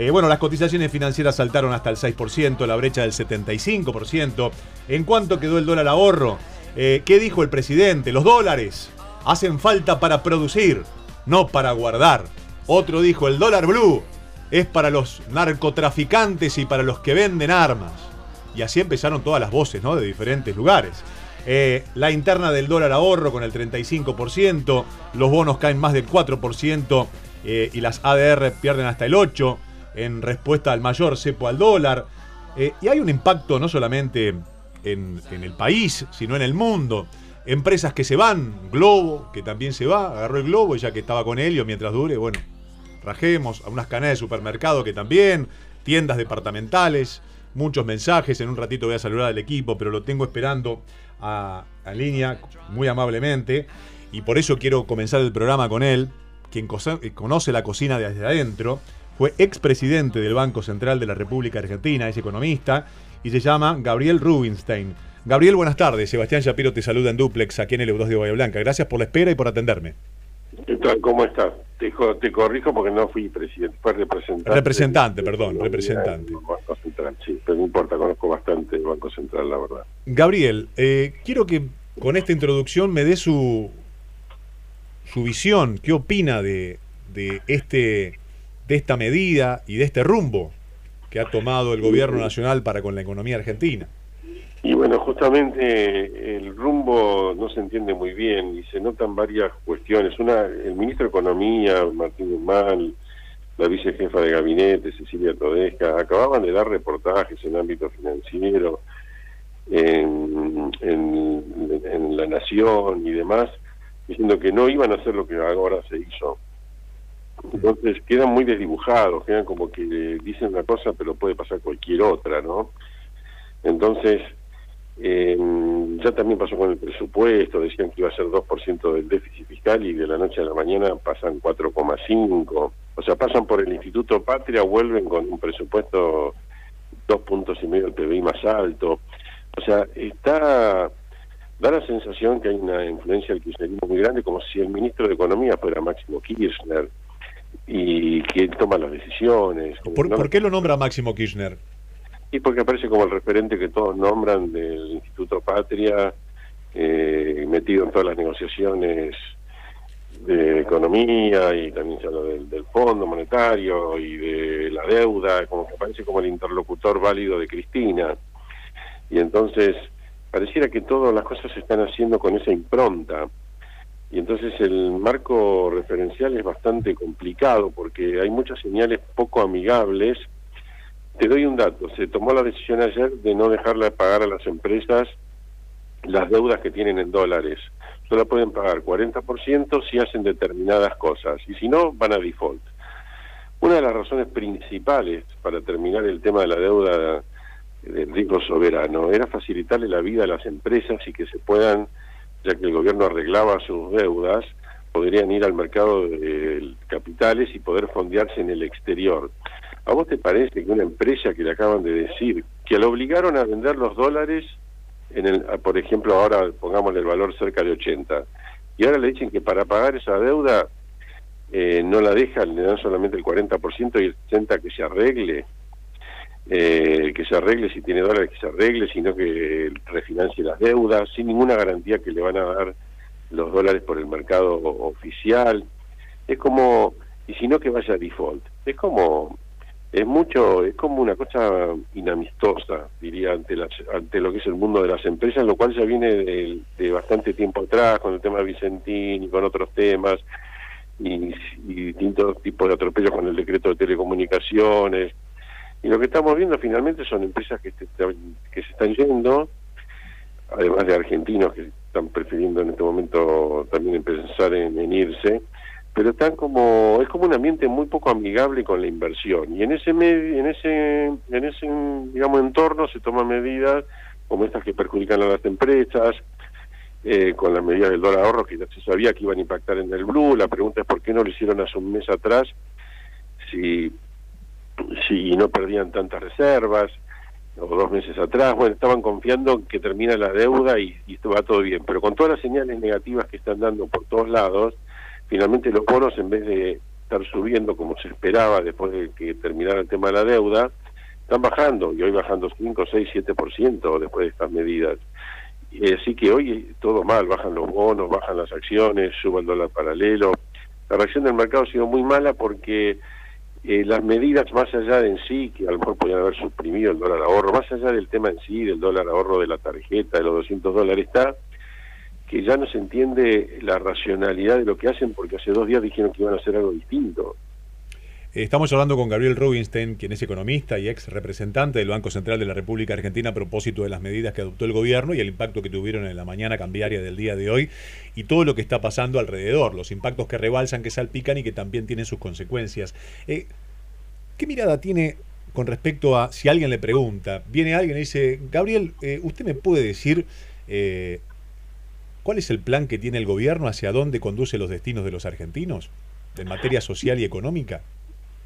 Eh, bueno, las cotizaciones financieras saltaron hasta el 6%, la brecha del 75%. ¿En cuánto quedó el dólar ahorro? Eh, ¿Qué dijo el presidente? Los dólares hacen falta para producir, no para guardar. Otro dijo, el dólar blue es para los narcotraficantes y para los que venden armas. Y así empezaron todas las voces, ¿no? De diferentes lugares. Eh, la interna del dólar ahorro con el 35%, los bonos caen más del 4% eh, y las ADR pierden hasta el 8% en respuesta al mayor cepo al dólar. Eh, y hay un impacto no solamente en, el país, sino en el mundo. Empresas que se van, Globo, que también se va, agarró el Globo ya que estaba con Helio mientras dure, bueno, rajemos, a unas cadenas de supermercado que también, tiendas departamentales, muchos mensajes, en un ratito voy a saludar al equipo, pero lo tengo esperando a, a línea muy amablemente y por eso quiero comenzar el programa con él, quien conoce la cocina desde adentro, fue expresidente del Banco Central de la República Argentina, es economista y se llama Gabriel Rubinstein. Gabriel, buenas tardes. Sebastián Shapiro te saluda en Duplex aquí en el EU2 de Bahía Blanca. Gracias por la espera y por atenderme. ¿Qué tal? ¿Cómo estás? Te, te, corrijo porque no fui presidente, fue representante. Representante, perdón, representante. Banco Central, sí, pero no importa, conozco bastante el Banco Central, la verdad. Gabriel, eh, quiero que con esta introducción me dé su, su visión, qué opina de, de, este, de esta medida y de este rumbo que ha tomado el gobierno nacional para con la economía argentina. Y bueno, justamente el rumbo no se entiende muy bien y se notan varias cuestiones. Una, el ministro de Economía, Martín Guzmán, la vicejefa de gabinete, Cecilia Todesca, acababan de dar reportajes en ámbito financiero, en, en, en La Nación y demás, diciendo que no iban a hacer lo que ahora se hizo. Entonces quedan muy desdibujados, quedan como que dicen una cosa pero puede pasar cualquier otra, ¿no? Entonces, eh, ya también pasó con el presupuesto, decían que iba a ser 2% del déficit fiscal y de la noche a la mañana pasan 4,5%. O sea, pasan por el Instituto Patria, vuelven con un presupuesto dos puntos y medio del PBI más alto. O sea, está da la sensación que hay una influencia del kirchnerismo muy grande, como si el ministro de Economía fuera Máximo Kirchner y que toma las decisiones. ¿Por, no ¿Por, qué lo nombra Máximo Kirchner? Y porque aparece como el referente que todos nombran del Instituto Patria, eh, metido en todas las negociaciones de economía y también se habla del, del, Fondo Monetario y de la deuda, como que aparece como el interlocutor válido de Cristina. Y entonces pareciera que todas las cosas se están haciendo con esa impronta. Y entonces el marco referencial es bastante complicado porque hay muchas señales poco amigables. Te doy un dato, se tomó la decisión ayer de no dejarle pagar a las empresas las deudas que tienen en dólares. Solo pueden pagar 40% si hacen determinadas cosas y si no, van a default. Una de las razones principales para terminar el tema de la deuda del riesgo soberano era facilitarle la vida a las empresas y que se puedan, ya que el gobierno arreglaba sus deudas, podrían ir al mercado de capitales y poder fondearse en el exterior. ¿A vos te parece que una empresa que le acaban de decir que le obligaron a vender los dólares, en el, por ejemplo, ahora pongámosle el valor cerca de 80, y ahora le dicen que para pagar esa deuda eh, no la dejan, le dan solamente el 40% y el 60% que se arregle? Eh, que se arregle, si tiene dólares que se arregle, sino que refinancie las deudas, sin ninguna garantía que le van a dar los dólares por el mercado oficial. Es como, y si no que vaya a default. Es como, es mucho, es como una cosa inamistosa, diría, ante, las, ante lo que es el mundo de las empresas, lo cual ya viene de, bastante tiempo atrás, con el tema de Vicentín y con otros temas, y distintos tipos de atropellos con el decreto de telecomunicaciones y lo que estamos viendo finalmente son empresas que, se están yendo, además de argentinos que están prefiriendo en este momento también pensar en, irse, pero están como es como un ambiente muy poco amigable con la inversión. Y en ese en ese en ese digamos entorno se toman medidas como estas que perjudican a las empresas eh, con las medidas del dólar ahorro que ya se sabía que iban a impactar en el blue. La pregunta es por qué no lo hicieron hace un mes atrás si si no perdían tantas reservas, o dos meses atrás, bueno, estaban confiando que termina la deuda y, y va todo bien, pero con todas las señales negativas que están dando por todos lados, finalmente los bonos en vez de estar subiendo como se esperaba después de que terminara el tema de la deuda, están bajando y hoy bajando 5, 6, 7% después de estas medidas. así que hoy todo mal, bajan los bonos, bajan las acciones, suben el dólar paralelo. La reacción del mercado ha sido muy mala porque eh, las medidas más allá de en sí, que a lo mejor podrían haber suprimido el dólar ahorro, más allá del tema en sí, del dólar ahorro de la tarjeta, de los 200 dólares, está que ya no se entiende la racionalidad de lo que hacen porque hace dos días dijeron que iban a hacer algo distinto. Estamos hablando con Gabriel Rubinstein, quien es economista y ex representante del Banco Central de la República Argentina a propósito de las medidas que adoptó el gobierno y el impacto que tuvieron en la mañana cambiaria del día de hoy y todo lo que está pasando alrededor, los impactos que rebalsan, que salpican y que también tienen sus consecuencias. Eh, ¿Qué mirada tiene con respecto a si alguien le pregunta, viene alguien y dice, Gabriel, eh, ¿usted me puede decir eh, cuál es el plan que tiene el gobierno hacia dónde conduce los destinos de los argentinos en materia social y económica?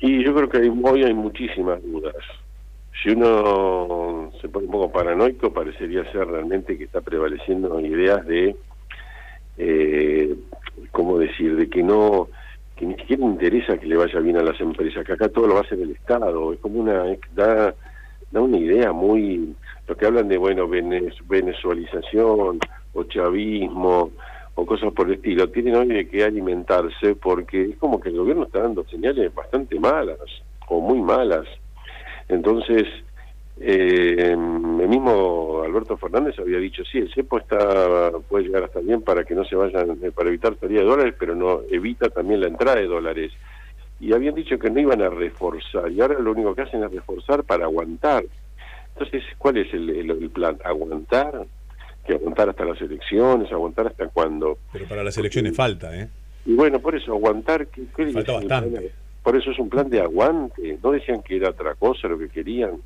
Y yo creo que hoy hay muchísimas dudas. Si uno se pone un poco paranoico, parecería ser realmente que está prevaleciendo ideas de, eh, ¿cómo decir?, de que no, que ni siquiera interesa que le vaya bien a las empresas, que acá todo lo va a hacer el Estado. Es como una, da, da una idea muy, lo que hablan de, bueno, venezualización o chavismo, o cosas por el estilo, tienen hoy de que alimentarse porque es como que el gobierno está dando señales bastante malas o muy malas. Entonces, eh, el mismo Alberto Fernández había dicho, sí, el cepo está, puede llegar hasta bien para que no se vayan, eh, para evitar salida de dólares, pero no evita también la entrada de dólares. Y habían dicho que no iban a reforzar, y ahora lo único que hacen es reforzar para aguantar. Entonces, ¿cuál es el, el plan? ¿Aguantar? Que aguantar hasta las elecciones, aguantar hasta cuando... Pero para las elecciones falta, ¿eh? Y bueno, por eso, aguantar... ¿qué, falta bastante. Por eso es un plan de aguante, no decían que era otra cosa lo que querían.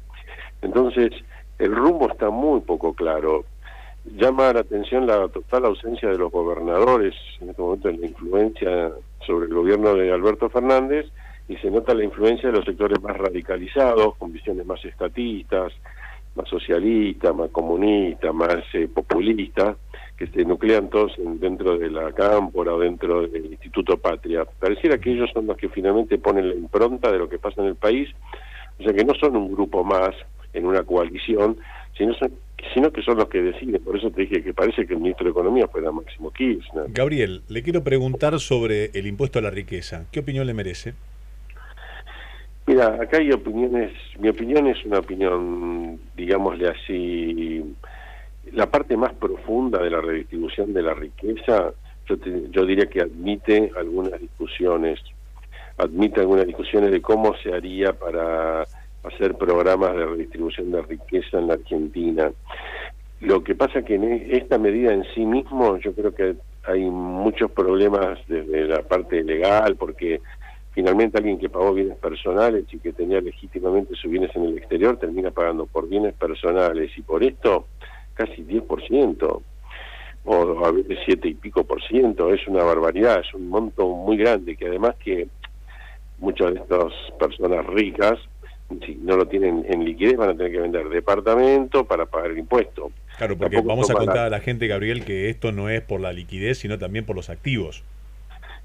Entonces, el rumbo está muy poco claro. Llama la atención la total ausencia de los gobernadores en este momento en la influencia sobre el gobierno de Alberto Fernández y se nota la influencia de los sectores más radicalizados, con visiones más estatistas, más socialista, más comunista, más eh, populista, que se nuclean todos dentro de la cámpora o dentro del Instituto Patria. Pareciera que ellos son los que finalmente ponen la impronta de lo que pasa en el país, o sea que no son un grupo más en una coalición, sino, sino que son los que deciden. Por eso te dije que parece que el ministro de Economía fuera Máximo Kirchner. Gabriel, le quiero preguntar sobre el impuesto a la riqueza. ¿Qué opinión le merece? Mira, acá hay opiniones, mi opinión es una opinión, digámosle así, la parte más profunda de la redistribución de la riqueza, yo, yo diría que admite algunas discusiones, admite algunas discusiones de cómo se haría para hacer programas de redistribución de riqueza en la Argentina. Lo que pasa que en e, esta medida en sí mismo yo creo que hay muchos problemas desde la parte legal, porque finalmente alguien que pagó bienes personales y que tenía legítimamente sus bienes en el exterior termina pagando por bienes personales y por esto casi 10% o a veces 7 y pico por ciento, es una barbaridad, es un monto muy grande que además que muchas de estas personas ricas si no lo tienen en liquidez van a tener que vender departamento para pagar el impuesto. Claro, porque vamos a contar a la gente, Gabriel, que esto no es por la liquidez, sino también por los activos.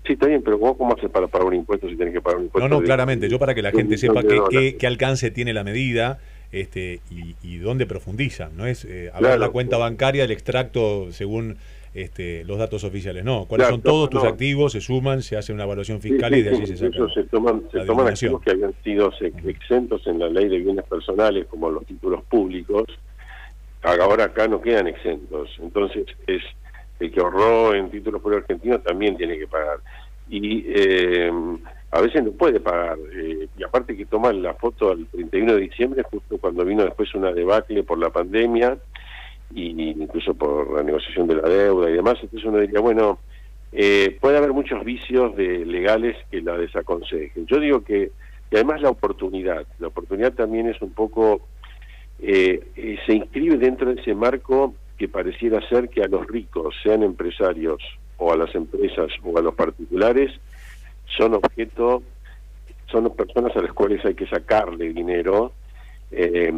Sí, está bien, pero ¿cómo haces para pagar un impuesto si tienes que pagar un impuesto? No, no, claramente. Yo para que la gente sepa qué, qué, alcance tiene la medida este, y, dónde profundiza. No es eh, hablar la cuenta bancaria, el extracto según este, los datos oficiales. No, cuáles son todos tus activos, se suman, se hace una evaluación fiscal y de allí se saca. Se toman, se toman activos que habían sido exentos en la ley de bienes personales, como los títulos públicos. Ahora acá no quedan exentos. Entonces es el que ahorró en títulos por argentinos también tiene que pagar. Y eh, a veces no puede pagar. Eh, y aparte que toma la foto al 31 de diciembre, justo cuando vino después una debacle por la pandemia, y incluso por la negociación de la deuda y demás, entonces uno diría, bueno, eh, puede haber muchos vicios de legales que la desaconsejen. Yo digo que, y además la oportunidad, la oportunidad también es un poco, se inscribe dentro de ese marco que pareciera ser que a los ricos, sean empresarios o a las empresas o a los particulares, son objeto, son personas a las cuales hay que sacarle dinero eh,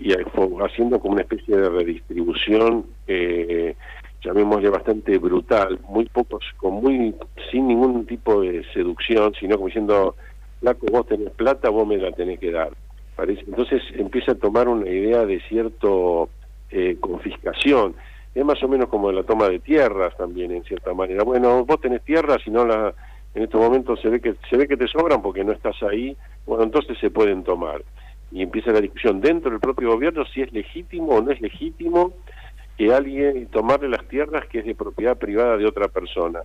y haciendo como una especie de redistribución eh, llamémosle bastante brutal, muy pocos, con muy, sin ningún tipo de seducción, sino como diciendo, Laco, vos tenés plata, vos me la tenés que dar. Entonces empieza a tomar una idea de cierto eh, confiscación. Es más o menos como la toma de tierras también, en cierta manera. Bueno, vos tenés tierras y no la, en estos momentos se ve que se ve que te sobran porque no estás ahí. Bueno, entonces se pueden tomar. Y empieza la discusión dentro del propio gobierno si es legítimo o no es legítimo que alguien tomarle las tierras que es de propiedad privada de otra persona.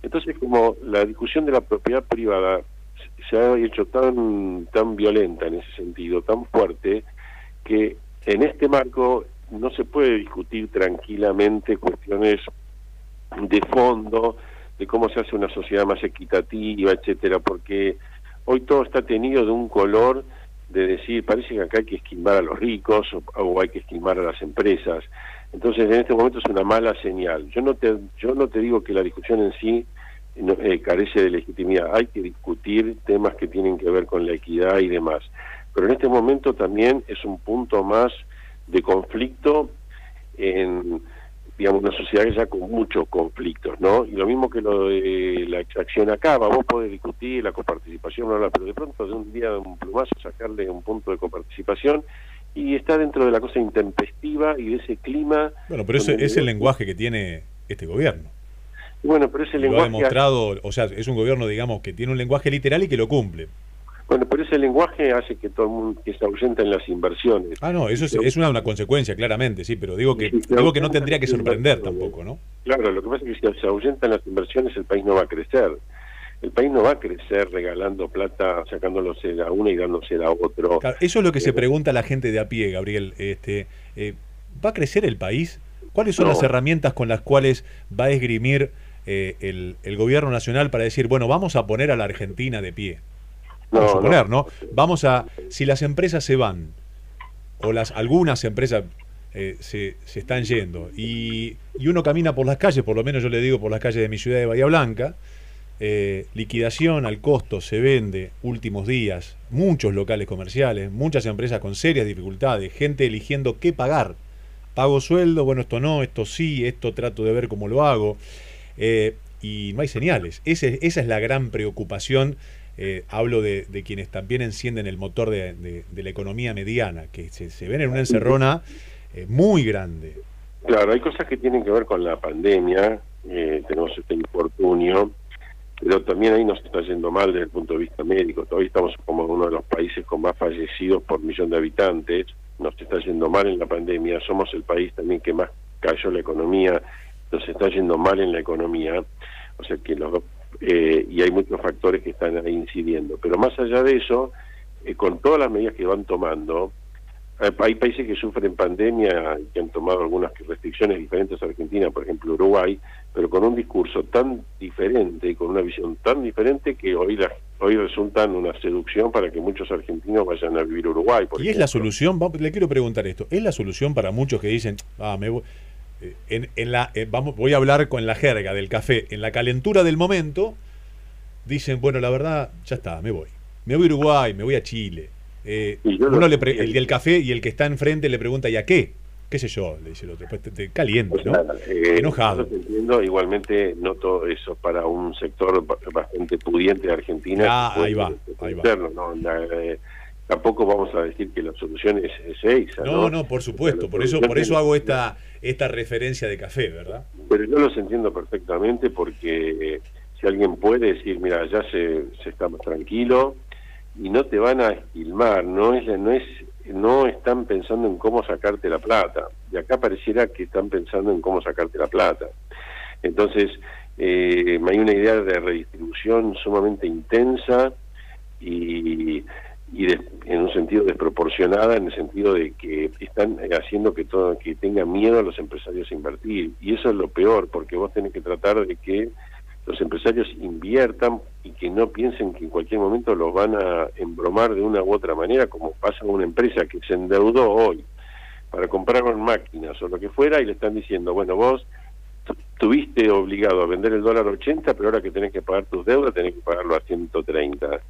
Entonces, como la discusión de la propiedad privada se ha hecho tan tan violenta en ese sentido, tan fuerte, que en este marco no se puede discutir tranquilamente cuestiones de fondo, de cómo se hace una sociedad más equitativa, etcétera, porque hoy todo está tenido de un color de decir, parece que acá hay que esquilmar a los ricos o, hay que esquilmar a las empresas. Entonces, en este momento es una mala señal. Yo no te, yo no te digo que la discusión en sí eh, carece de legitimidad. Hay que discutir temas que tienen que ver con la equidad y demás. Pero en este momento también es un punto más de conflicto en digamos una sociedad ya con muchos conflictos, ¿no? Y lo mismo que lo de la extracción acá, vos podés discutir la coparticipación, pero de pronto de un día de un plumazo sacarle un punto de coparticipación y está dentro de la cosa intempestiva y de ese clima. Bueno, pero ese es el lenguaje que tiene este gobierno. Bueno, pero ese lenguaje. Lo ha demostrado, o sea, es un gobierno, digamos, que tiene un lenguaje literal y que lo cumple. Bueno, pero ese lenguaje hace que todo el mundo que se ausenta en las inversiones. Ah, no, eso es, una, una, consecuencia, claramente, sí, pero digo que digo que no tendría que sorprender tampoco, ¿no? Claro, lo que pasa es que si se ahuyentan las inversiones, el país no va a crecer. El país no va a crecer regalando plata, sacándose a una y dándose a otro. eso es lo que se eh, pregunta la gente de a pie, Gabriel. Este, eh, ¿Va a crecer el país? ¿Cuáles son las herramientas con las cuales va a esgrimir eh, el, el gobierno nacional para decir, bueno, vamos a poner a la Argentina de pie? Vamos a suponer, no. Vamos a, si las empresas se van, o las algunas empresas eh, se, se, están yendo, y, y, uno camina por las calles, por lo menos yo le digo por las calles de mi ciudad de Bahía Blanca, eh, liquidación al costo se vende últimos días, muchos locales comerciales, muchas empresas con serias dificultades, gente eligiendo qué pagar. Pago sueldo, bueno, esto no, esto sí, esto trato de ver cómo lo hago. Eh, y no hay señales. Ese, esa es la gran preocupación eh, hablo de, quienes también encienden el motor de, la economía mediana, que se, ven en una encerrona eh, muy grande. Claro, hay cosas que tienen que ver con la pandemia, eh, tenemos este infortunio, pero también ahí nos está yendo mal desde el punto de vista médico. Todavía estamos como uno de los países con más fallecidos por millón de habitantes, nos está yendo mal en la pandemia, somos el país también que más cayó la economía, nos está yendo mal en la economía, o sea que los dos eh, y hay muchos factores que están ahí incidiendo. Pero más allá de eso, eh, con todas las medidas que van tomando, eh, hay países que sufren pandemia y que han tomado algunas restricciones diferentes a Argentina, por ejemplo Uruguay, pero con un discurso tan diferente y con una visión tan diferente que hoy la, hoy resultan una seducción para que muchos argentinos vayan a vivir Uruguay. y es la solución, le quiero preguntar esto, ¿es la solución para muchos que dicen, ah, me voy, en, la, eh, vamos, voy a hablar con la jerga del café, en la calentura del momento, dicen, bueno, la verdad, ya está, me voy. Me voy a Uruguay, me voy a Chile. Eh, uno le el del café y el que está enfrente le pregunta, ¿y a qué? ¿Qué sé yo? Le dice el otro. Pues te, caliente, ¿no? Eh, Enojado. Entiendo, igualmente noto eso para un sector bastante pudiente de Argentina. Ah, ahí va, ahí va tampoco vamos a decir que la solución es, esa. No, no, por supuesto, por eso, por eso hago esta, esta referencia de café, ¿verdad? Pero yo los entiendo perfectamente porque si alguien puede decir, mira, ya se, se está más tranquilo y no te van a esquilmar, no es, no es, no están pensando en cómo sacarte la plata. Y acá pareciera que están pensando en cómo sacarte la plata. Entonces, eh, hay una idea de redistribución sumamente intensa y y en un sentido desproporcionada en el sentido de que están haciendo que todo que tengan miedo a los empresarios a invertir. Y eso es lo peor porque vos tenés que tratar de que los empresarios inviertan y que no piensen que en cualquier momento los van a embromar de una u otra manera como pasa con una empresa que se endeudó hoy para comprar máquinas o lo que fuera y le están diciendo bueno vos tuviste obligado a vender el dólar 80 pero ahora que tenés que pagar tus deudas tenés que pagarlo a 130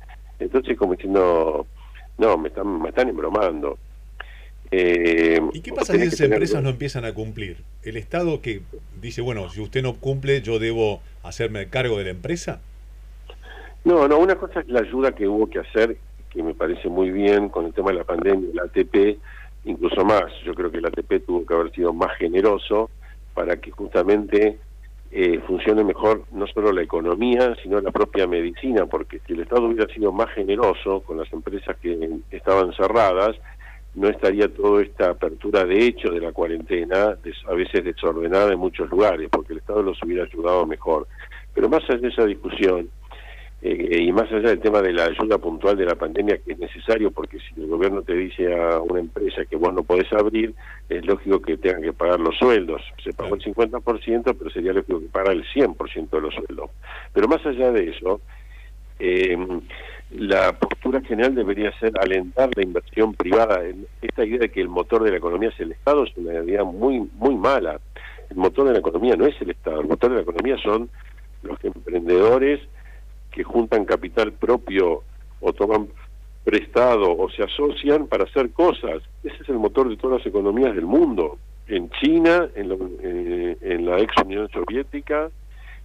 entonces, como diciendo, no, me están, me están embromando. Eh, ¿Y qué pasa si esas empresas no empiezan a cumplir? ¿El Estado que dice, bueno, si usted no cumple, yo debo hacerme cargo de la empresa? No, no, una cosa es la ayuda que hubo que hacer, que me parece muy bien con el tema de la pandemia, la ATP, incluso más. Yo creo que la ATP tuvo que haber sido más generoso para que justamente eh, funcione mejor no solo la economía, sino la propia medicina, porque si el Estado hubiera sido más generoso con las empresas que estaban cerradas, no estaría toda esta apertura de hecho de la cuarentena, a veces desordenada en muchos lugares, porque el Estado los hubiera ayudado mejor. Pero más allá de esa discusión, eh, y más allá del tema de la ayuda puntual de la pandemia, que es necesario, porque si el gobierno te dice a una empresa que vos no podés abrir, es lógico que tengan que pagar los sueldos. Se pagó el 50%, pero sería lógico que pagar el 100% de los sueldos. Pero más allá de eso, eh, la postura general debería ser alentar la inversión privada. Esta idea de que el motor de la economía es el Estado es una idea muy, muy mala. El motor de la economía no es el Estado, el motor de la economía son los emprendedores que juntan capital propio o toman prestado o se asocian para hacer cosas. Ese es el motor de todas las economías del mundo. En China, en, eh, en la ex Unión Soviética,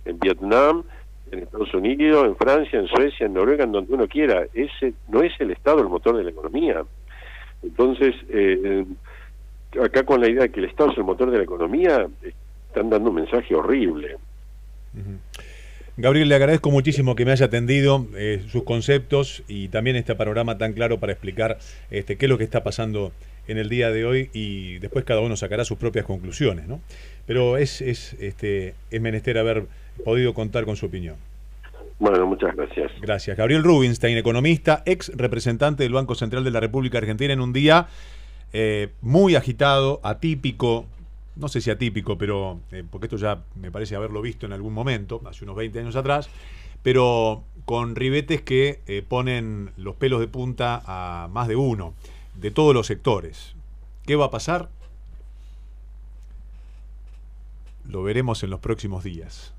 en Vietnam, en Estados Unidos, en Francia, en Suecia, en Noruega, en donde uno quiera. Ese no es el Estado el motor de la economía. Entonces, eh, acá con la idea de que el Estado es el motor de la economía, están dando un mensaje horrible. Gabriel, le agradezco muchísimo que me haya atendido eh, sus conceptos y también este panorama tan claro para explicar este, qué es lo que está pasando en el día de hoy y después cada uno sacará sus propias conclusiones, ¿no? Pero es, es, este, es menester haber podido contar con su opinión. Bueno, muchas gracias. Gracias. Gabriel Rubinstein, economista, ex representante del Banco Central de la República Argentina en un día eh, muy agitado, atípico, no sé si atípico, pero eh, porque esto ya me parece haberlo visto en algún momento, hace unos 20 años atrás, pero con ribetes que eh, ponen los pelos de punta a más de uno, de todos los sectores. ¿Qué va a pasar? Lo veremos en los próximos días.